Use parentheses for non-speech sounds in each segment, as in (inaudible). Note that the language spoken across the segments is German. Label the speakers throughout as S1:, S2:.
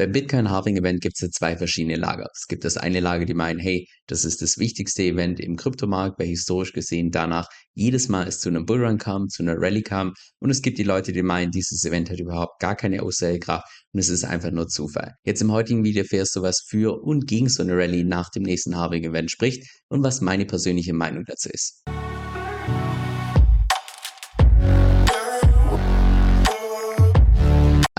S1: Beim Bitcoin Halving Event gibt es zwei verschiedene Lager. Es gibt das eine Lager, die meinen, hey, das ist das wichtigste Event im Kryptomarkt, weil historisch gesehen danach jedes Mal es zu einem Bullrun kam, zu einer Rallye kam. Und es gibt die Leute, die meinen, dieses Event hat überhaupt gar keine Aussagekraft und es ist einfach nur Zufall. Jetzt im heutigen Video erfährst du, was für und gegen so eine Rallye nach dem nächsten Halving Event spricht und was meine persönliche Meinung dazu ist.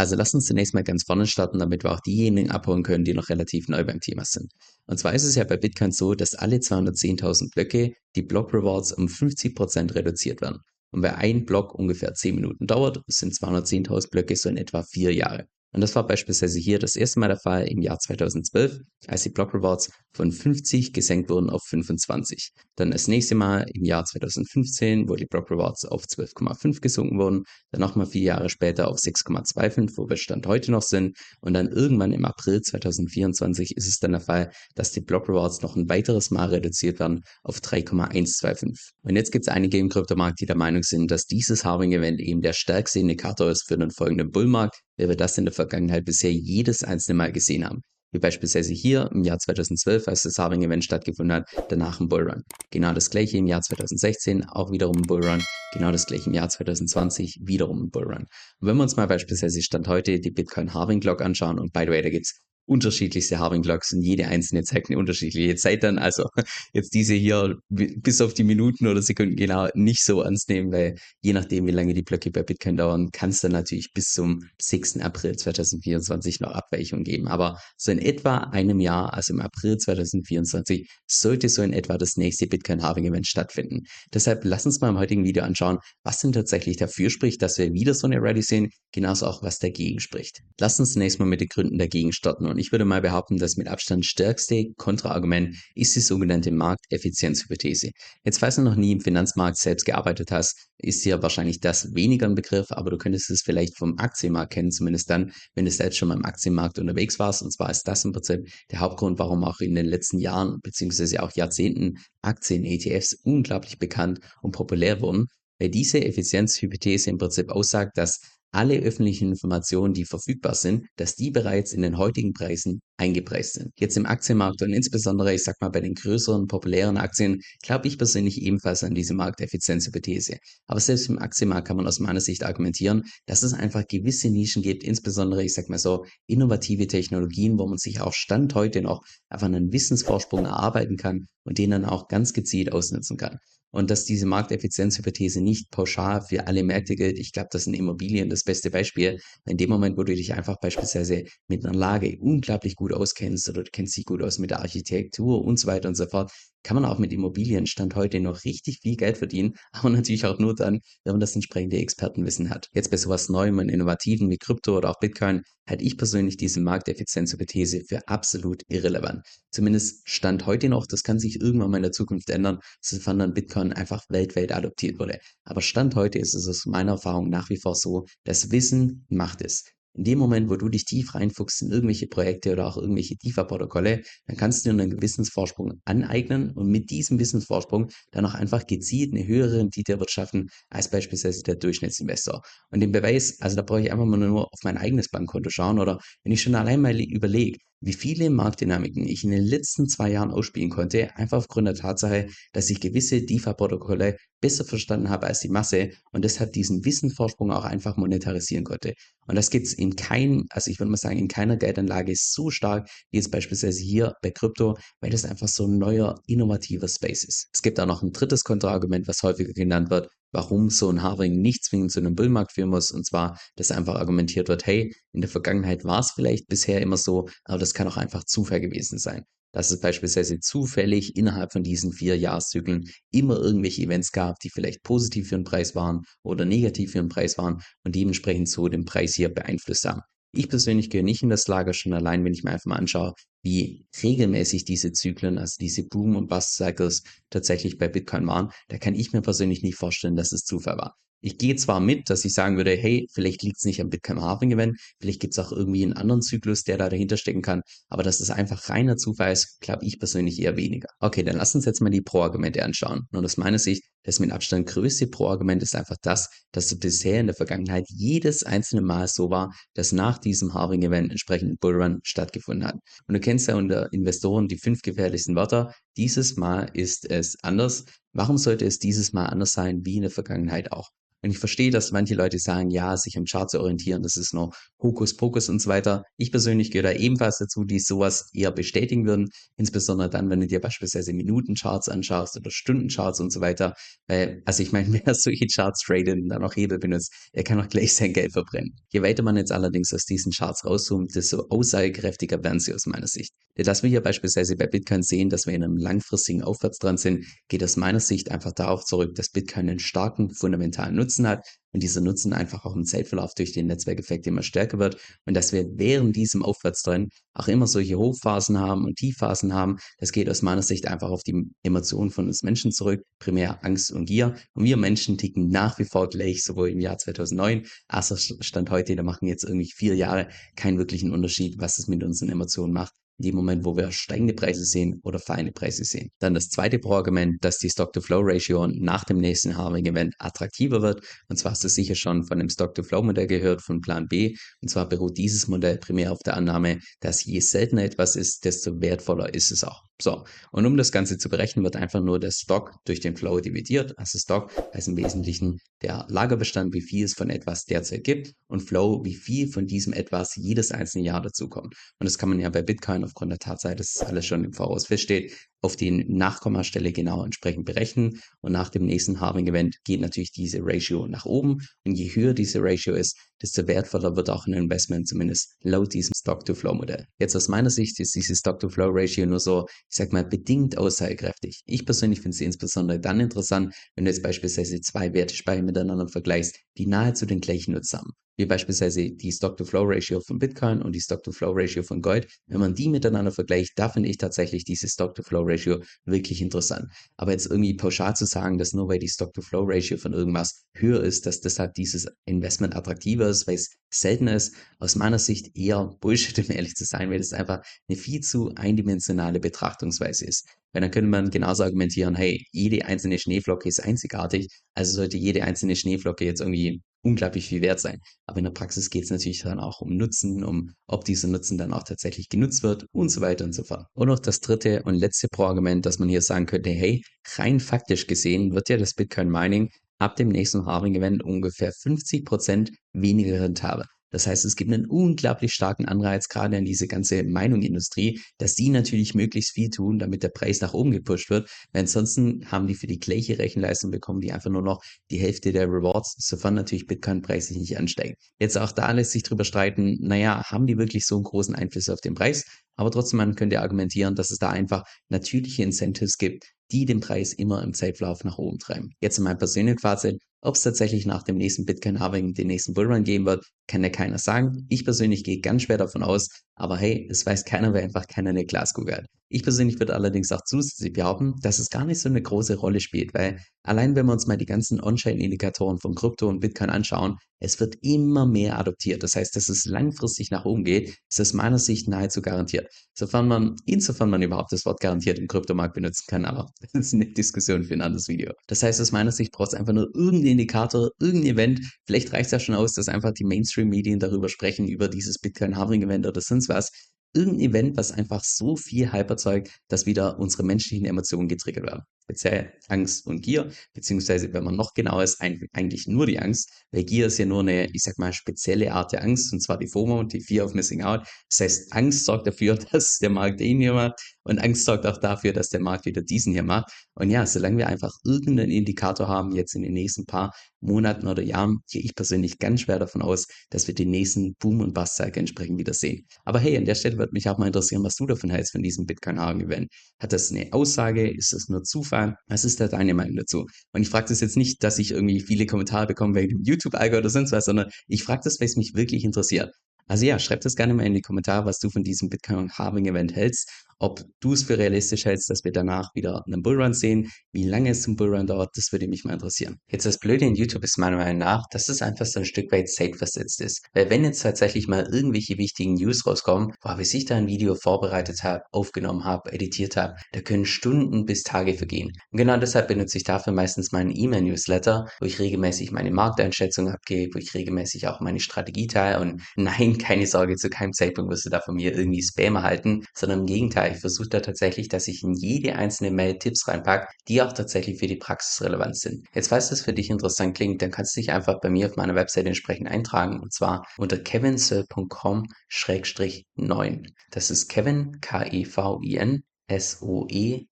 S1: Also lass uns zunächst mal ganz vorne starten, damit wir auch diejenigen abholen können, die noch relativ neu beim Thema sind. Und zwar ist es ja bei Bitcoin so, dass alle 210.000 Blöcke die Block Rewards um 50% reduziert werden. Und bei einem Block ungefähr 10 Minuten dauert, sind 210.000 Blöcke so in etwa 4 Jahre. Und das war beispielsweise hier das erste Mal der Fall im Jahr 2012, als die Block Rewards von 50 gesenkt wurden auf 25. Dann das nächste Mal im Jahr 2015, wo die Block Rewards auf 12,5 gesunken wurden. Dann nochmal vier Jahre später auf 6,25, wo wir Stand heute noch sind. Und dann irgendwann im April 2024 ist es dann der Fall, dass die Block Rewards noch ein weiteres Mal reduziert werden auf 3,125. Und jetzt gibt es einige im Kryptomarkt, die der Meinung sind, dass dieses Halving-Event eben der stärkste Indikator ist für den folgenden Bullmarkt, weil wir das in der Vergangenheit bisher jedes einzelne Mal gesehen haben. Wie beispielsweise hier im Jahr 2012, als das Halving Event stattgefunden hat, danach ein Bullrun. Genau das gleiche im Jahr 2016, auch wiederum ein Bullrun. Genau das gleiche im Jahr 2020, wiederum ein Bullrun. Und wenn wir uns mal beispielsweise Stand heute die Bitcoin Halving Clock anschauen, und by the way, da gibt's unterschiedlichste Halving Clocks und jede einzelne zeigt eine unterschiedliche Zeit dann. Also (laughs) jetzt diese hier bis auf die Minuten oder Sekunden genau nicht so ernst nehmen, weil je nachdem, wie lange die Blöcke bei Bitcoin dauern, kann es dann natürlich bis zum 6. April 2024 noch Abweichungen geben. Aber so in etwa einem Jahr, also im April 2024, sollte so in etwa das nächste Bitcoin Halving Event stattfinden. Deshalb lass uns mal im heutigen Video anschauen, was denn tatsächlich dafür spricht, dass wir wieder so eine Rallye sehen, genauso auch was dagegen spricht. Lass uns zunächst mal mit den Gründen dagegen starten und ich würde mal behaupten, das mit Abstand stärkste Kontraargument ist die sogenannte Markteffizienzhypothese. Jetzt, falls du noch nie im Finanzmarkt selbst gearbeitet hast, ist dir wahrscheinlich das weniger ein Begriff, aber du könntest es vielleicht vom Aktienmarkt kennen, zumindest dann, wenn du selbst schon mal im Aktienmarkt unterwegs warst. Und zwar ist das im Prinzip der Hauptgrund, warum auch in den letzten Jahren beziehungsweise auch Jahrzehnten Aktien-ETFs unglaublich bekannt und populär wurden, weil diese Effizienzhypothese im Prinzip aussagt, dass alle öffentlichen Informationen, die verfügbar sind, dass die bereits in den heutigen Preisen eingepreist sind. Jetzt im Aktienmarkt und insbesondere, ich sag mal, bei den größeren, populären Aktien, glaube ich persönlich ebenfalls an diese Markteffizienzhypothese. Aber selbst im Aktienmarkt kann man aus meiner Sicht argumentieren, dass es einfach gewisse Nischen gibt, insbesondere, ich sag mal so, innovative Technologien, wo man sich auch Stand heute noch einfach einen Wissensvorsprung erarbeiten kann und den dann auch ganz gezielt ausnutzen kann und dass diese Markteffizienzhypothese nicht pauschal für alle Märkte gilt. Ich glaube, das sind Immobilien das beste Beispiel. In dem Moment, wo du dich einfach beispielsweise mit einer Lage unglaublich gut auskennst oder du kennst dich gut aus mit der Architektur und so weiter und so fort, kann man auch mit Immobilien Stand heute noch richtig viel Geld verdienen, (laughs) aber natürlich auch nur dann, wenn man das entsprechende Expertenwissen hat. Jetzt bei sowas Neuem und Innovativen wie Krypto oder auch Bitcoin halte ich persönlich diese Markteffizienzhypothese für absolut irrelevant. Zumindest Stand heute noch, das kann sich irgendwann mal in der Zukunft ändern, sofern dann Bitcoin einfach weltweit adoptiert wurde. Aber Stand heute ist es aus meiner Erfahrung nach wie vor so, dass Wissen macht es. In dem Moment, wo du dich tief reinfuchst in irgendwelche Projekte oder auch irgendwelche DeFi-Protokolle, dann kannst du dir einen Wissensvorsprung aneignen und mit diesem Wissensvorsprung dann auch einfach gezielt eine höhere Rendite erwirtschaften als beispielsweise der Durchschnittsinvestor. Und den Beweis, also da brauche ich einfach mal nur auf mein eigenes Bankkonto schauen oder wenn ich schon allein mal überlege, wie viele Marktdynamiken ich in den letzten zwei Jahren ausspielen konnte, einfach aufgrund der Tatsache, dass ich gewisse DeFi-Protokolle besser verstanden habe als die Masse und deshalb diesen Wissenvorsprung auch einfach monetarisieren konnte. Und das gibt es in keinem, also ich würde mal sagen, in keiner Geldanlage so stark wie jetzt beispielsweise hier bei Krypto, weil das einfach so ein neuer, innovativer Space ist. Es gibt auch noch ein drittes Kontraargument, was häufiger genannt wird, warum so ein Harving nicht zwingend zu einem Bullmarkt führen muss. Und zwar, dass einfach argumentiert wird, hey, in der Vergangenheit war es vielleicht bisher immer so, aber das kann auch einfach Zufall gewesen sein. Dass es beispielsweise zufällig innerhalb von diesen vier Jahreszyklen immer irgendwelche Events gab, die vielleicht positiv für den Preis waren oder negativ für den Preis waren und dementsprechend so den Preis hier beeinflusst haben. Ich persönlich gehe nicht in das Lager schon allein, wenn ich mir einfach mal anschaue, wie regelmäßig diese Zyklen, also diese Boom- und Bust-Cycles tatsächlich bei Bitcoin waren. Da kann ich mir persönlich nicht vorstellen, dass es Zufall war. Ich gehe zwar mit, dass ich sagen würde, hey, vielleicht liegt es nicht am Bitcoin Halving Event, vielleicht gibt es auch irgendwie einen anderen Zyklus, der da dahinter stecken kann, aber dass das einfach reiner Zufall ist, glaube ich persönlich eher weniger. Okay, dann lass uns jetzt mal die Pro-Argumente anschauen. Und aus meiner Sicht Das mit Abstand größte Pro-Argument ist einfach das, dass es bisher in der Vergangenheit jedes einzelne Mal so war, dass nach diesem Halving-Event entsprechend Bullrun stattgefunden hat. Und du kennst ja unter Investoren die fünf gefährlichsten Wörter. Dieses Mal ist es anders. Warum sollte es dieses Mal anders sein wie in der Vergangenheit auch? Und ich verstehe, dass manche Leute sagen, ja, sich am Chart zu orientieren, das ist nur Hokuspokus und so weiter. Ich persönlich gehöre da ebenfalls dazu, die sowas eher bestätigen würden, insbesondere dann, wenn du dir beispielsweise Minutencharts anschaust oder Stundencharts und so weiter. Weil, also ich meine, (laughs) wer solche Charts tradet und dann auch Hebel benutzt, er kann auch gleich sein Geld verbrennen. Je weiter man jetzt allerdings aus diesen Charts rauszoomt, desto aussagekräftiger werden sie aus meiner Sicht. Denn dass wir hier beispielsweise bei Bitcoin sehen, dass wir in einem langfristigen Aufwärts dran sind, geht aus meiner Sicht einfach darauf zurück, dass Bitcoin einen starken fundamentalen Nutzen Nutzen hat und dieser Nutzen einfach auch im Zeitverlauf durch den Netzwerkeffekt immer stärker wird und dass wir während diesem Aufwärtstrend auch immer solche Hochphasen haben und Tiefphasen haben. Das geht aus meiner Sicht einfach auf die Emotionen von uns Menschen zurück, primär Angst und Gier. Und wir Menschen ticken nach wie vor gleich, sowohl im Jahr 2009 als auch Stand heute, da machen jetzt irgendwie vier Jahre keinen wirklichen Unterschied, was es mit unseren Emotionen macht in dem Moment, wo wir steigende Preise sehen oder fallende Preise sehen. Dann das zweite Pro-Argument, dass die Stock-to-Flow-Ratio nach dem nächsten Halving-Event attraktiver wird. Und zwar hast du sicher schon von dem Stock-to-Flow-Modell gehört, von Plan B. Und zwar beruht dieses Modell primär auf der Annahme, dass je seltener etwas ist, desto wertvoller ist es auch. So, und um das Ganze zu berechnen, wird einfach nur der Stock durch den Flow dividiert. Also Stock heißt im Wesentlichen der Lagerbestand, wie viel es von etwas derzeit gibt und Flow, wie viel von diesem etwas jedes einzelne Jahr dazukommt. Und das kann man ja bei Bitcoin aufgrund der Tatsache, dass alles schon im Voraus feststeht, auf die Nachkommastelle genau entsprechend berechnen. Und nach dem nächsten Halving-Event geht natürlich diese Ratio nach oben. Und je höher diese Ratio ist, desto wertvoller wird auch ein Investment, zumindest laut diesem Stock-to-Flow-Modell. Jetzt aus meiner Sicht ist diese Stock-to-Flow-Ratio nur so, ich sag mal, bedingt aussagekräftig. Ich persönlich finde sie insbesondere dann interessant, wenn du jetzt beispielsweise zwei Wertespeicher miteinander vergleichst, die nahezu den gleichen Nutzen haben wie beispielsweise die Stock-to-Flow-Ratio von Bitcoin und die Stock-to-Flow-Ratio von Gold. Wenn man die miteinander vergleicht, da finde ich tatsächlich diese Stock-to-Flow-Ratio wirklich interessant. Aber jetzt irgendwie pauschal zu sagen, dass nur weil die Stock-to-Flow-Ratio von irgendwas höher ist, dass deshalb dieses Investment attraktiver ist, weil es seltener ist, aus meiner Sicht eher Bullshit, um ehrlich zu sein, weil das einfach eine viel zu eindimensionale Betrachtungsweise ist. Weil dann könnte man genauso argumentieren, hey, jede einzelne Schneeflocke ist einzigartig, also sollte jede einzelne Schneeflocke jetzt irgendwie unglaublich viel wert sein. Aber in der Praxis geht es natürlich dann auch um Nutzen, um ob dieser Nutzen dann auch tatsächlich genutzt wird und so weiter und so fort. Und noch das dritte und letzte Pro-Argument, dass man hier sagen könnte, hey, rein faktisch gesehen wird ja das Bitcoin Mining ab dem nächsten Halving-Event ungefähr 50% weniger rentabel. Das heißt, es gibt einen unglaublich starken Anreiz gerade an diese ganze Meinungsindustrie, dass die natürlich möglichst viel tun, damit der Preis nach oben gepusht wird. Weil ansonsten haben die für die gleiche Rechenleistung bekommen, die einfach nur noch die Hälfte der Rewards, sofern natürlich Bitcoin-Preis sich nicht ansteigt. Jetzt auch da lässt sich drüber streiten, naja, haben die wirklich so einen großen Einfluss auf den Preis? Aber trotzdem, man könnte argumentieren, dass es da einfach natürliche Incentives gibt, die den Preis immer im Zeitverlauf nach oben treiben. Jetzt in meinem persönlichen Fazit, ob es tatsächlich nach dem nächsten Bitcoin-Halving den nächsten Bullrun geben wird, kann ja keiner sagen. Ich persönlich gehe ganz schwer davon aus, aber hey, es weiß keiner, weil einfach keiner eine Glaskugel hat. Ich persönlich würde allerdings auch zusätzlich behaupten, dass es gar nicht so eine große Rolle spielt, weil allein wenn wir uns mal die ganzen On-Chain-Indikatoren von Krypto und Bitcoin anschauen, es wird immer mehr adoptiert. Das heißt, dass es langfristig nach oben geht, ist aus meiner Sicht nahezu garantiert. Sofern man, insofern man überhaupt das Wort garantiert im Kryptomarkt benutzen kann, aber (laughs) das ist eine Diskussion für ein anderes Video. Das heißt, aus meiner Sicht braucht es einfach nur irgendeinen Indikator, irgendein Event. Vielleicht reicht es ja schon aus, dass einfach die Mainstream-Medien darüber sprechen, über dieses Bitcoin-Halving-Event oder sonst was irgendein Event, was einfach so viel Hype erzeugt, dass wieder unsere menschlichen Emotionen getriggert werden. Speziell Angst und Gier, beziehungsweise wenn man noch genauer ist, eigentlich nur die Angst, weil Gier ist ja nur eine, ich sag mal, spezielle Art der Angst, und zwar die FOMO, die Fear of Missing Out. Das heißt, Angst sorgt dafür, (laughs) dass der Markt hier macht und Angst sorgt auch dafür, dass der Markt wieder diesen hier macht. Und ja, solange wir einfach irgendeinen Indikator haben, jetzt in den nächsten paar Monaten oder Jahren, gehe ich persönlich ganz schwer davon aus, dass wir den nächsten Boom- und Bust-Cycle entsprechend wieder sehen. Aber hey, an der Stelle würde mich auch mal interessieren, was du davon hältst von diesem Bitcoin-Event. Hat das eine Aussage? Ist das nur Zufall? Was ist da deine Meinung dazu? Und ich frage das jetzt nicht, dass ich irgendwie viele Kommentare bekomme wegen dem YouTube-Algo oder sonst was, sondern ich frage das, weil es mich wirklich interessiert. Also ja, schreib das gerne mal in die Kommentare, was du von diesem Bitcoin Halving Event hältst Ob du es für realistisch hältst, dass wir danach wieder einen Bullrun sehen, wie lange es zum Bullrun dauert, das würde mich mal interessieren. Jetzt das Blöde in YouTube ist meiner Meinung nach, dass es einfach so ein Stück weit safe versetzt ist. Weil wenn jetzt tatsächlich mal irgendwelche wichtigen News rauskommen, boah, bis ich da ein Video vorbereitet habe, aufgenommen habe, editiert habe, da können Stunden bis Tage vergehen. Und genau deshalb benutze ich dafür meistens meinen E-Mail-Newsletter, wo ich regelmäßig meine Markteinschätzung abgebe, wo ich regelmäßig auch meine Strategie teile und nein, keine Sorge, zu keinem Zeitpunkt wirst du da von mir irgendwie Spam erhalten, sondern im Gegenteil, ich versuche da tatsächlich, dass ich in jede einzelne Mail Tipps reinpacke, die auch tatsächlich für die Praxis relevant sind. Jetzt, falls das für dich interessant klingt, dann kannst du dich einfach bei mir auf meiner Webseite entsprechend eintragen und zwar unter kevinsoe.com-9. Das ist Kevin, K-E-V-I-N, S-O-E-L-L.com,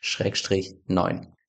S1: Schrägstrich 9